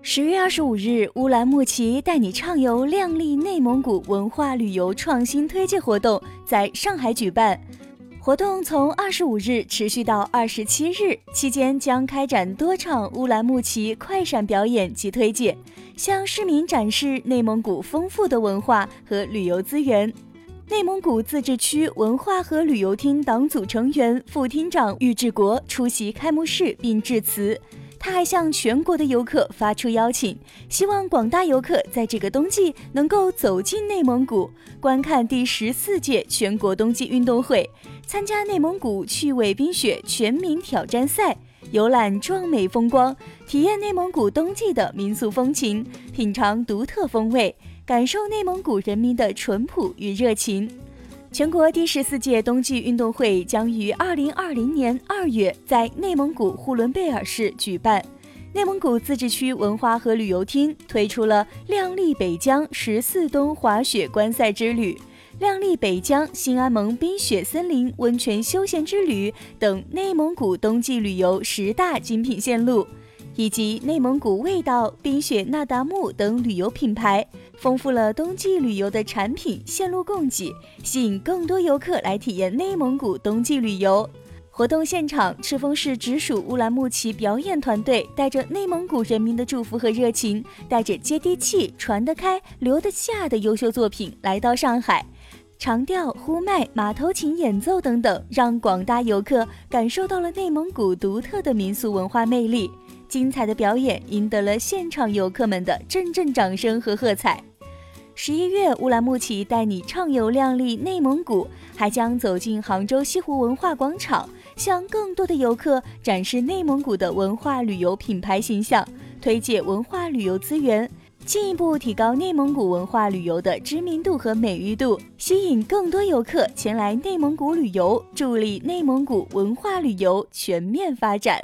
十月二十五日，乌兰牧骑带你畅游靓丽内蒙古文化旅游创新推介活动在上海举办。活动从二十五日持续到二十七日，期间将开展多场乌兰牧骑快闪表演及推介，向市民展示内蒙古丰富的文化和旅游资源。内蒙古自治区文化和旅游厅党组成员、副厅长郁志国出席开幕式并致辞。他还向全国的游客发出邀请，希望广大游客在这个冬季能够走进内蒙古，观看第十四届全国冬季运动会，参加内蒙古趣味冰雪全民挑战赛，游览壮美风光，体验内蒙古冬季的民俗风情，品尝独特风味，感受内蒙古人民的淳朴与热情。全国第十四届冬季运动会将于二零二零年二月在内蒙古呼伦贝尔市举办。内蒙古自治区文化和旅游厅推出了“靓丽北疆十四冬滑雪观赛之旅”、“靓丽北疆新安盟冰雪森林温泉休闲之旅”等内蒙古冬季旅游十大精品线路。以及内蒙古味道、冰雪那达慕等旅游品牌，丰富了冬季旅游的产品线路供给，吸引更多游客来体验内蒙古冬季旅游。活动现场，赤峰市直属乌兰牧骑表演团队带着内蒙古人民的祝福和热情，带着接地气、传得开、留得下的优秀作品来到上海，长调、呼麦、马头琴演奏等等，让广大游客感受到了内蒙古独特的民俗文化魅力。精彩的表演赢得了现场游客们的阵阵掌声和喝彩。十一月，乌兰牧骑带你畅游靓丽内蒙古，还将走进杭州西湖文化广场，向更多的游客展示内蒙古的文化旅游品牌形象，推介文化旅游资源，进一步提高内蒙古文化旅游的知名度和美誉度，吸引更多游客前来内蒙古旅游，助力内蒙古文化旅游全面发展。